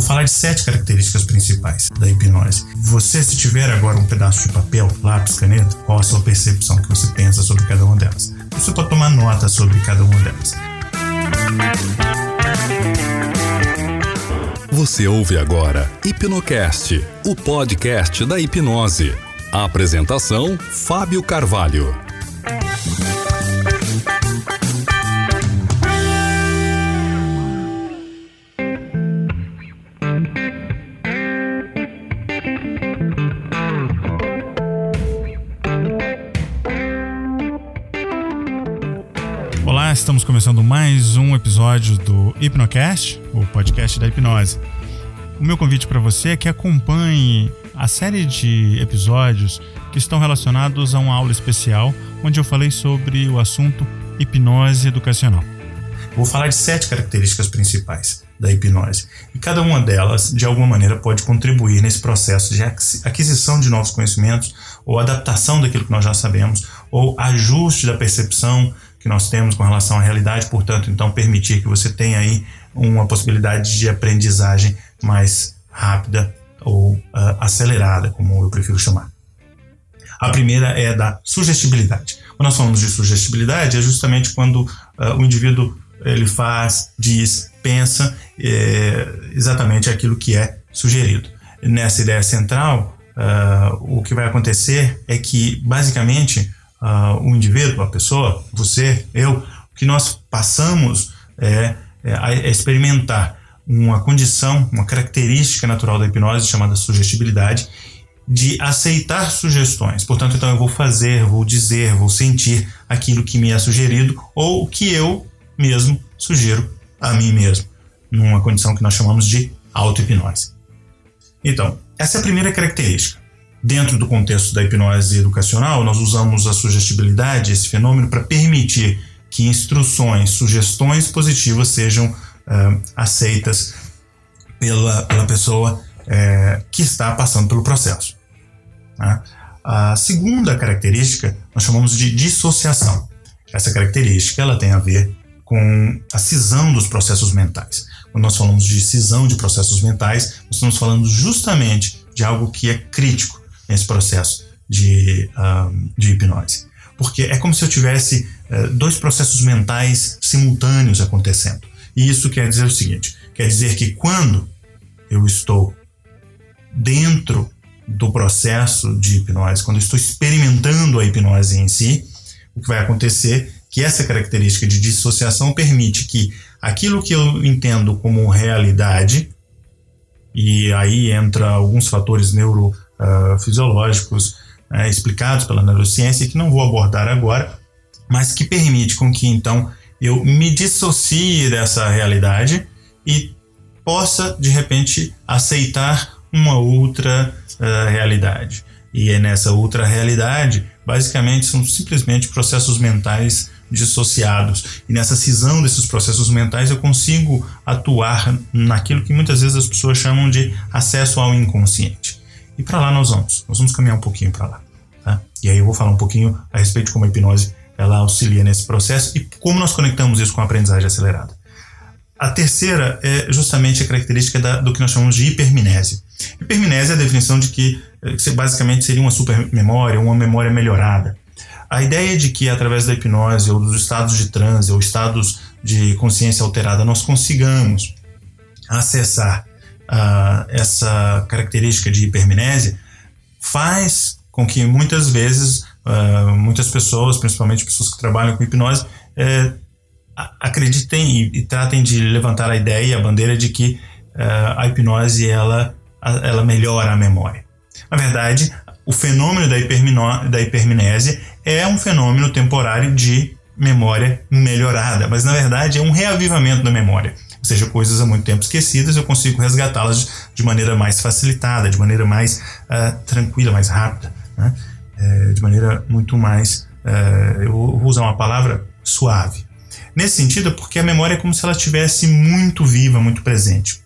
Vou falar de sete características principais da hipnose. Você, se tiver agora um pedaço de papel, lápis, caneta, qual a sua percepção que você pensa sobre cada uma delas? Você pode tomar nota sobre cada uma delas. Você ouve agora Hipnocast, o podcast da hipnose. A apresentação: Fábio Carvalho. Estamos começando mais um episódio do Hipnocast, o podcast da hipnose. O meu convite para você é que acompanhe a série de episódios que estão relacionados a uma aula especial onde eu falei sobre o assunto hipnose educacional. Vou falar de sete características principais da hipnose e cada uma delas, de alguma maneira, pode contribuir nesse processo de aquisição de novos conhecimentos ou adaptação daquilo que nós já sabemos ou ajuste da percepção que nós temos com relação à realidade, portanto, então permitir que você tenha aí uma possibilidade de aprendizagem mais rápida ou uh, acelerada, como eu prefiro chamar. A primeira é da sugestibilidade. Quando nós falamos de sugestibilidade, é justamente quando uh, o indivíduo ele faz, diz, pensa é, exatamente aquilo que é sugerido. Nessa ideia central, uh, o que vai acontecer é que, basicamente, uh, o indivíduo, a pessoa, você, eu, o que nós passamos é, é experimentar uma condição, uma característica natural da hipnose chamada sugestibilidade, de aceitar sugestões. Portanto, então eu vou fazer, vou dizer, vou sentir aquilo que me é sugerido ou que eu mesmo sugiro a mim mesmo, numa condição que nós chamamos de auto-hipnose. Então, essa é a primeira característica. Dentro do contexto da hipnose educacional, nós usamos a sugestibilidade, esse fenômeno, para permitir que instruções, sugestões positivas sejam uh, aceitas pela, pela pessoa uh, que está passando pelo processo. Né? A segunda característica nós chamamos de dissociação. Essa característica ela tem a ver com a cisão dos processos mentais. Quando nós falamos de cisão de processos mentais, nós estamos falando justamente de algo que é crítico nesse processo de, um, de hipnose. Porque é como se eu tivesse uh, dois processos mentais simultâneos acontecendo. E isso quer dizer o seguinte: quer dizer que quando eu estou dentro do processo de hipnose, quando eu estou experimentando a hipnose em si, o que vai acontecer é que essa característica de dissociação permite que aquilo que eu entendo como realidade, e aí entra alguns fatores neuro uh, fisiológicos uh, explicados pela neurociência que não vou abordar agora, mas que permite com que então eu me dissocie dessa realidade e possa de repente aceitar uma outra uh, realidade. E é nessa outra realidade, basicamente, são simplesmente processos mentais dissociados. E nessa cisão desses processos mentais, eu consigo atuar naquilo que muitas vezes as pessoas chamam de acesso ao inconsciente. E para lá nós vamos. Nós vamos caminhar um pouquinho para lá. Tá? E aí eu vou falar um pouquinho a respeito de como a hipnose ela auxilia nesse processo e como nós conectamos isso com a aprendizagem acelerada. A terceira é justamente a característica da, do que nós chamamos de hipermnese. Hipermnese é a definição de que, eh, que basicamente seria uma supermemória, uma memória melhorada. A ideia de que através da hipnose ou dos estados de transe ou estados de consciência alterada nós consigamos acessar uh, essa característica de hipermnésia faz com que muitas vezes uh, muitas pessoas, principalmente pessoas que trabalham com hipnose, uh, acreditem e, e, tratem de levantar a ideia, a bandeira de que uh, a hipnose ela, ela melhora a memória. Na verdade, o fenômeno da, da hipermnésia é um fenômeno temporário de memória melhorada, mas na verdade é um reavivamento da memória ou seja, coisas há muito tempo esquecidas, eu consigo resgatá-las de maneira mais facilitada, de maneira mais uh, tranquila, mais rápida, né? é, de maneira muito mais, uh, eu vou usar uma palavra suave. Nesse sentido, porque a memória é como se ela estivesse muito viva, muito presente.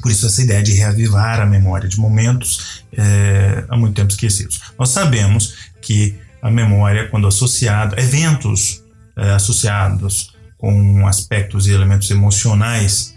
Por isso, essa ideia de reavivar a memória de momentos é, há muito tempo esquecidos. Nós sabemos que a memória, quando associada, eventos é, associados com aspectos e elementos emocionais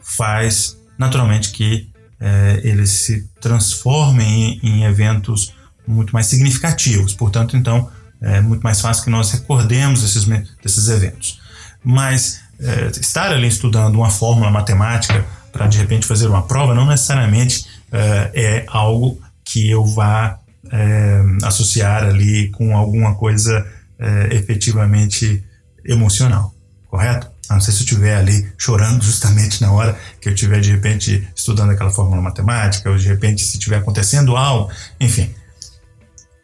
faz naturalmente que é, eles se transformem em, em, eventos muito mais significativos. Portanto, então, é muito mais fácil que nós recordemos esses, desses eventos. Mas é, estar ali estudando uma fórmula matemática para de repente fazer uma prova não necessariamente é, é algo que eu vá é, associar ali com alguma coisa é, efetivamente emocional, correto? A não ser se eu estiver ali chorando justamente na hora que eu estiver de repente estudando aquela fórmula matemática, ou de repente se estiver acontecendo algo, enfim.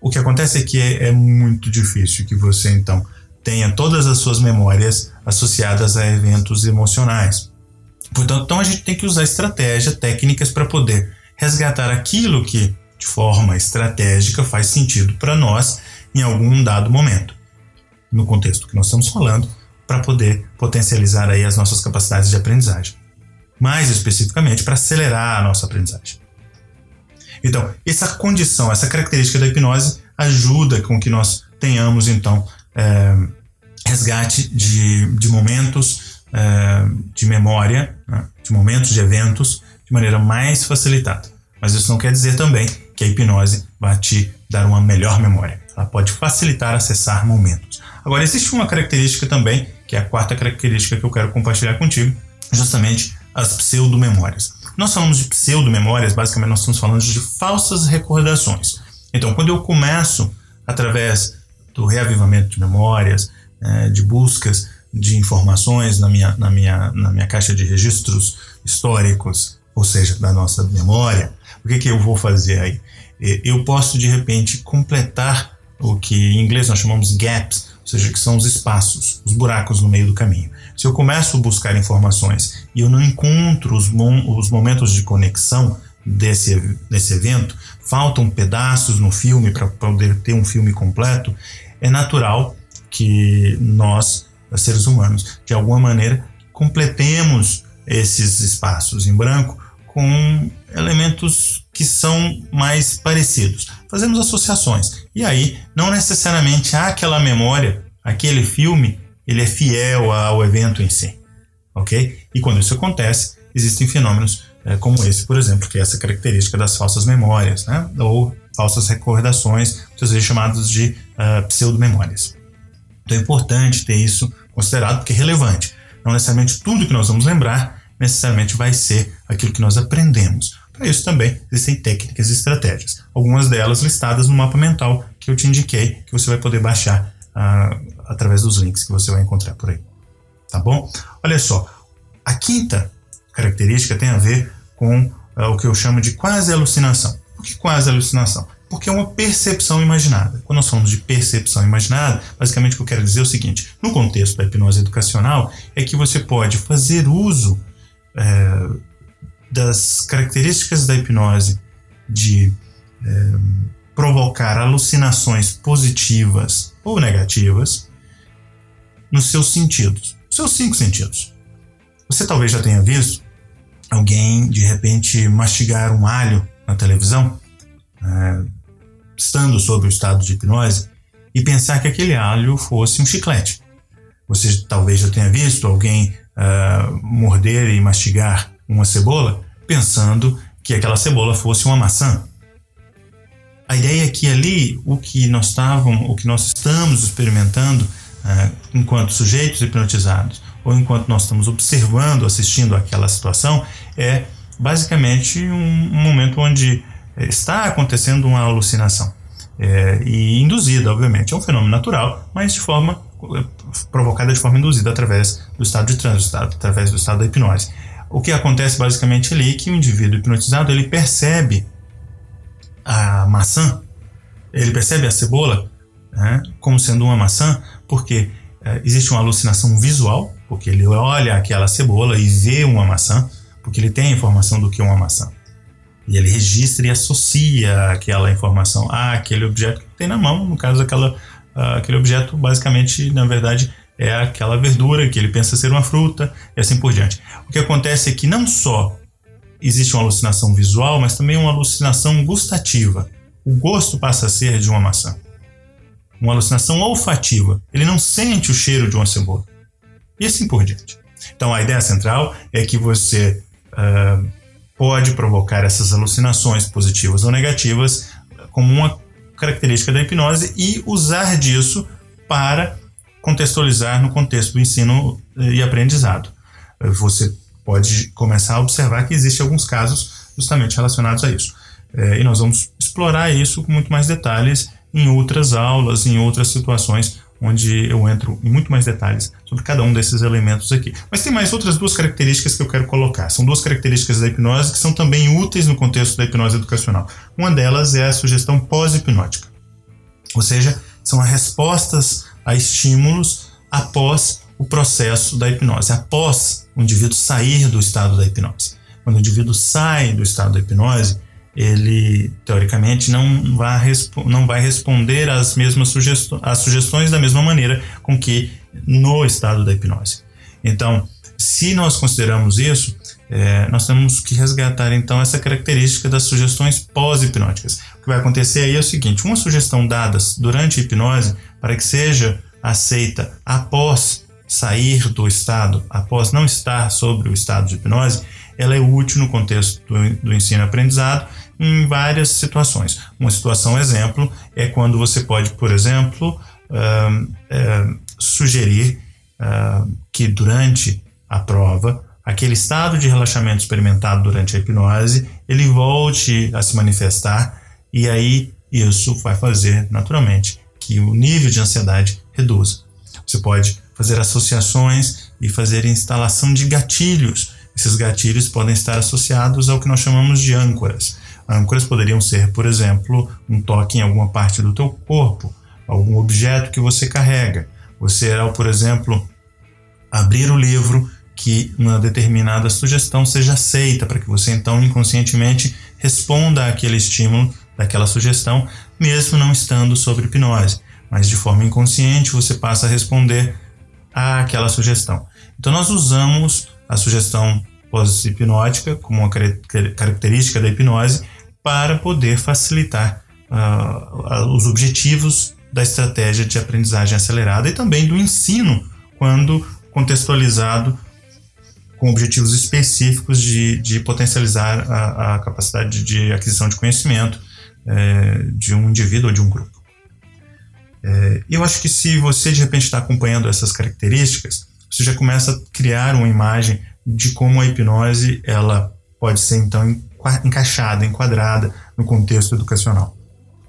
O que acontece é que é, é muito difícil que você então tenha todas as suas memórias associadas a eventos emocionais. Portanto, então a gente tem que usar estratégia, técnicas para poder resgatar aquilo que de forma estratégica faz sentido para nós em algum dado momento, no contexto que nós estamos falando, para poder potencializar aí as nossas capacidades de aprendizagem. Mais especificamente, para acelerar a nossa aprendizagem. Então, essa condição, essa característica da hipnose ajuda com que nós tenhamos, então, é, resgate de, de momentos é, de memória, né, de momentos de eventos, de maneira mais facilitada. Mas isso não quer dizer também que a hipnose vai te dar uma melhor memória. Ela pode facilitar acessar momentos. Agora, existe uma característica também, que é a quarta característica que eu quero compartilhar contigo, justamente as pseudomemórias. Nós falamos de pseudomemórias, basicamente nós estamos falando de falsas recordações. Então, quando eu começo, através do reavivamento de memórias, é, de buscas de informações na minha, na, minha, na minha caixa de registros históricos, ou seja, da nossa memória, o que, que eu vou fazer aí? Eu posso, de repente, completar o que em inglês nós chamamos gaps, ou seja, que são os espaços, os buracos no meio do caminho. Se eu começo a buscar informações e eu não encontro os, os momentos de conexão desse, desse evento, faltam pedaços no filme para poder ter um filme completo, é natural que nós, seres humanos, de alguma maneira, completemos esses espaços em branco com elementos que são mais parecidos. Fazemos associações. E aí, não necessariamente aquela memória, aquele filme, ele é fiel ao evento em si. Ok? E quando isso acontece, existem fenômenos é, como esse, por exemplo, que é essa característica das falsas memórias, né? ou falsas recordações, muitas vezes chamadas de uh, pseudomemórias. Então é importante ter isso considerado, porque é relevante. Não necessariamente tudo que nós vamos lembrar necessariamente vai ser aquilo que nós aprendemos. Para isso também existem técnicas e estratégias, algumas delas listadas no mapa mental que eu te indiquei, que você vai poder baixar ah, através dos links que você vai encontrar por aí. Tá bom? Olha só, a quinta característica tem a ver com ah, o que eu chamo de quase alucinação. Por que quase alucinação? Porque é uma percepção imaginada. Quando nós falamos de percepção imaginada, basicamente o que eu quero dizer é o seguinte: no contexto da hipnose educacional, é que você pode fazer uso é, das características da hipnose de é, provocar alucinações positivas ou negativas nos seus sentidos, seus cinco sentidos. Você talvez já tenha visto alguém de repente mastigar um alho na televisão, é, estando sob o estado de hipnose, e pensar que aquele alho fosse um chiclete. Você talvez já tenha visto alguém uh, morder e mastigar uma cebola pensando que aquela cebola fosse uma maçã. A ideia é que ali o que nós estávamos, o que nós estamos experimentando uh, enquanto sujeitos hipnotizados ou enquanto nós estamos observando, assistindo aquela situação, é basicamente um, um momento onde está acontecendo uma alucinação. É, e induzida, obviamente. É um fenômeno natural, mas de forma provocada de forma induzida através do estado de trânsito, através do estado da hipnose. O que acontece basicamente ali é que o indivíduo hipnotizado ele percebe a maçã, ele percebe a cebola né, como sendo uma maçã, porque é, existe uma alucinação visual, porque ele olha aquela cebola e vê uma maçã, porque ele tem a informação do que é uma maçã. E ele registra e associa aquela informação àquele objeto que tem na mão, no caso, aquela uh, aquele objeto basicamente, na verdade, é aquela verdura que ele pensa ser uma fruta e assim por diante. O que acontece é que não só existe uma alucinação visual, mas também uma alucinação gustativa. O gosto passa a ser de uma maçã. Uma alucinação olfativa. Ele não sente o cheiro de uma cebola. E assim por diante. Então a ideia central é que você uh, pode provocar essas alucinações positivas ou negativas como uma característica da hipnose e usar disso para contextualizar no contexto do ensino eh, e aprendizado. Você pode começar a observar que existem alguns casos justamente relacionados a isso. É, e nós vamos explorar isso com muito mais detalhes em outras aulas, em outras situações, onde eu entro em muito mais detalhes sobre cada um desses elementos aqui. Mas tem mais outras duas características que eu quero colocar. São duas características da hipnose que são também úteis no contexto da hipnose educacional. Uma delas é a sugestão pós-hipnótica, ou seja, são as respostas a estímulos após o processo da hipnose, após o indivíduo sair do estado da hipnose. Quando o indivíduo sai do estado da hipnose, ele teoricamente não vai, não vai responder às mesmas sugestões, às sugestões da mesma maneira com que no estado da hipnose. Então, se nós consideramos isso, é, nós temos que resgatar então essa característica das sugestões pós-hipnóticas. O que vai acontecer aí é o seguinte: uma sugestão dada durante a hipnose, para que seja aceita após sair do estado, após não estar sobre o estado de hipnose, ela é útil no contexto do, do ensino-aprendizado em várias situações. Uma situação exemplo é quando você pode, por exemplo, uh, uh, sugerir uh, que durante a prova aquele estado de relaxamento experimentado durante a hipnose ele volte a se manifestar e aí isso vai fazer naturalmente que o nível de ansiedade reduza. Você pode fazer associações e fazer instalação de gatilhos. Esses gatilhos podem estar associados ao que nós chamamos de âncoras. Âncoras poderiam ser, por exemplo, um toque em alguma parte do teu corpo, algum objeto que você carrega. Você, ao, por exemplo, abrir o livro que uma determinada sugestão seja aceita, para que você então inconscientemente responda àquele estímulo daquela sugestão, mesmo não estando sob hipnose. Mas de forma inconsciente você passa a responder àquela sugestão. Então nós usamos a sugestão pós-hipnótica como uma característica da hipnose para poder facilitar uh, os objetivos da estratégia de aprendizagem acelerada e também do ensino, quando contextualizado com objetivos específicos de, de potencializar a, a, capacidade de aquisição de conhecimento é, de um indivíduo ou de um grupo. É, eu acho que se você de repente está acompanhando essas características, você já começa a criar uma imagem de como a hipnose ela pode ser então encaixada, enquadrada no contexto educacional.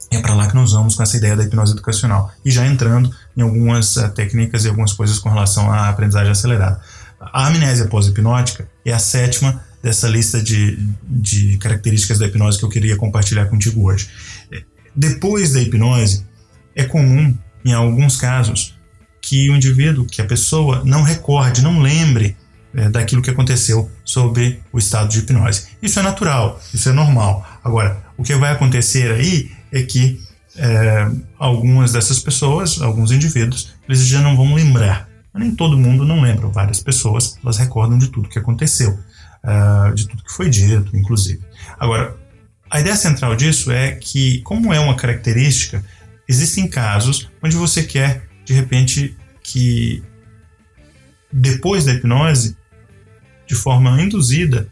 É para lá que nós vamos com essa ideia da hipnose educacional e já entrando em algumas uh, técnicas e algumas coisas com relação à aprendizagem acelerada. A amnésia pós-hipnótica é a sétima dessa lista de, de características da hipnose que eu queria compartilhar contigo hoje. Depois da hipnose, é comum, em alguns casos, que o indivíduo, que a pessoa não recorde, não lembre é, daquilo que aconteceu sob o estado de hipnose. Isso é natural, isso é normal. Agora, o que vai acontecer aí é que é, algumas dessas pessoas, alguns indivíduos, eles já não vão lembrar. Nem todo mundo não lembra, várias pessoas elas recordam de tudo que aconteceu, uh, de tudo que foi dito, inclusive. Agora, a ideia central disso é que, como é uma característica, existem casos onde você quer, de repente, que depois da hipnose de forma induzida,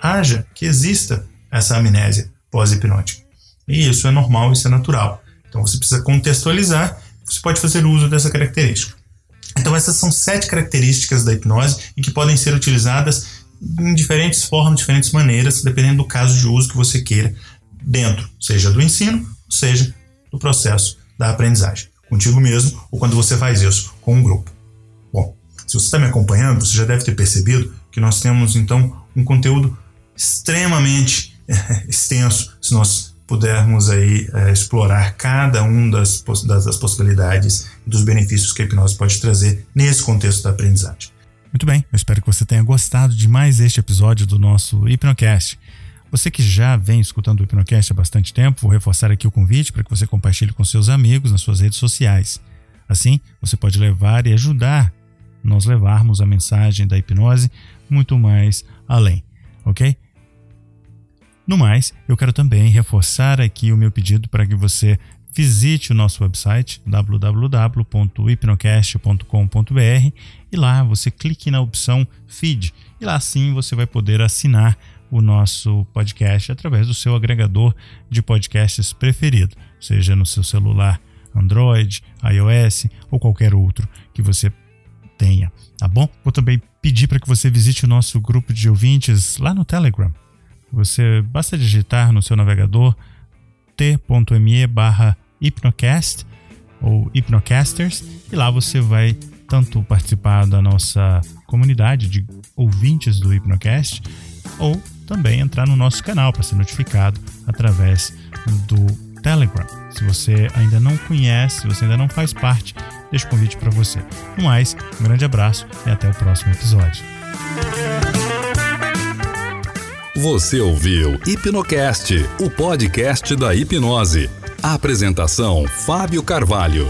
haja que exista essa amnésia pós-hipnótica. E isso é normal, isso é natural. Então você precisa contextualizar, você pode fazer uso dessa característica. Então essas são sete características da hipnose e que podem ser utilizadas em diferentes formas, diferentes maneiras, dependendo do caso de uso que você queira dentro, seja do ensino, seja do processo da aprendizagem, contigo mesmo ou quando você faz isso com um grupo. Bom, se você está me acompanhando, você já deve ter percebido que nós temos então um conteúdo extremamente extenso, se nós pudermos aí é, explorar cada um das, das, das possibilidades e dos benefícios que a hipnose pode trazer nesse contexto da aprendizagem. Muito bem, eu espero que você tenha gostado de mais este episódio do nosso Hipnocast. Você que já vem escutando o Hipnocast há bastante tempo, vou reforçar aqui o convite para que você compartilhe com seus amigos nas suas redes sociais. Assim, você pode levar e ajudar nós levarmos a mensagem da hipnose muito mais além, ok? No mais, eu quero também reforçar aqui o meu pedido para que você visite o nosso website www.hipnocast.com.br e lá você clique na opção Feed e lá sim você vai poder assinar o nosso podcast através do seu agregador de podcasts preferido, seja no seu celular Android, iOS ou qualquer outro que você tenha, tá bom? Vou também pedir para que você visite o nosso grupo de ouvintes lá no Telegram. Você basta digitar no seu navegador t.me barra hipnocast ou hipnocasters e lá você vai tanto participar da nossa comunidade de ouvintes do Hipnocast ou também entrar no nosso canal para ser notificado através do Telegram. Se você ainda não conhece, se você ainda não faz parte, deixo o convite para você. No mais, um grande abraço e até o próximo episódio. Você ouviu Hipnocast, o podcast da hipnose. Apresentação: Fábio Carvalho.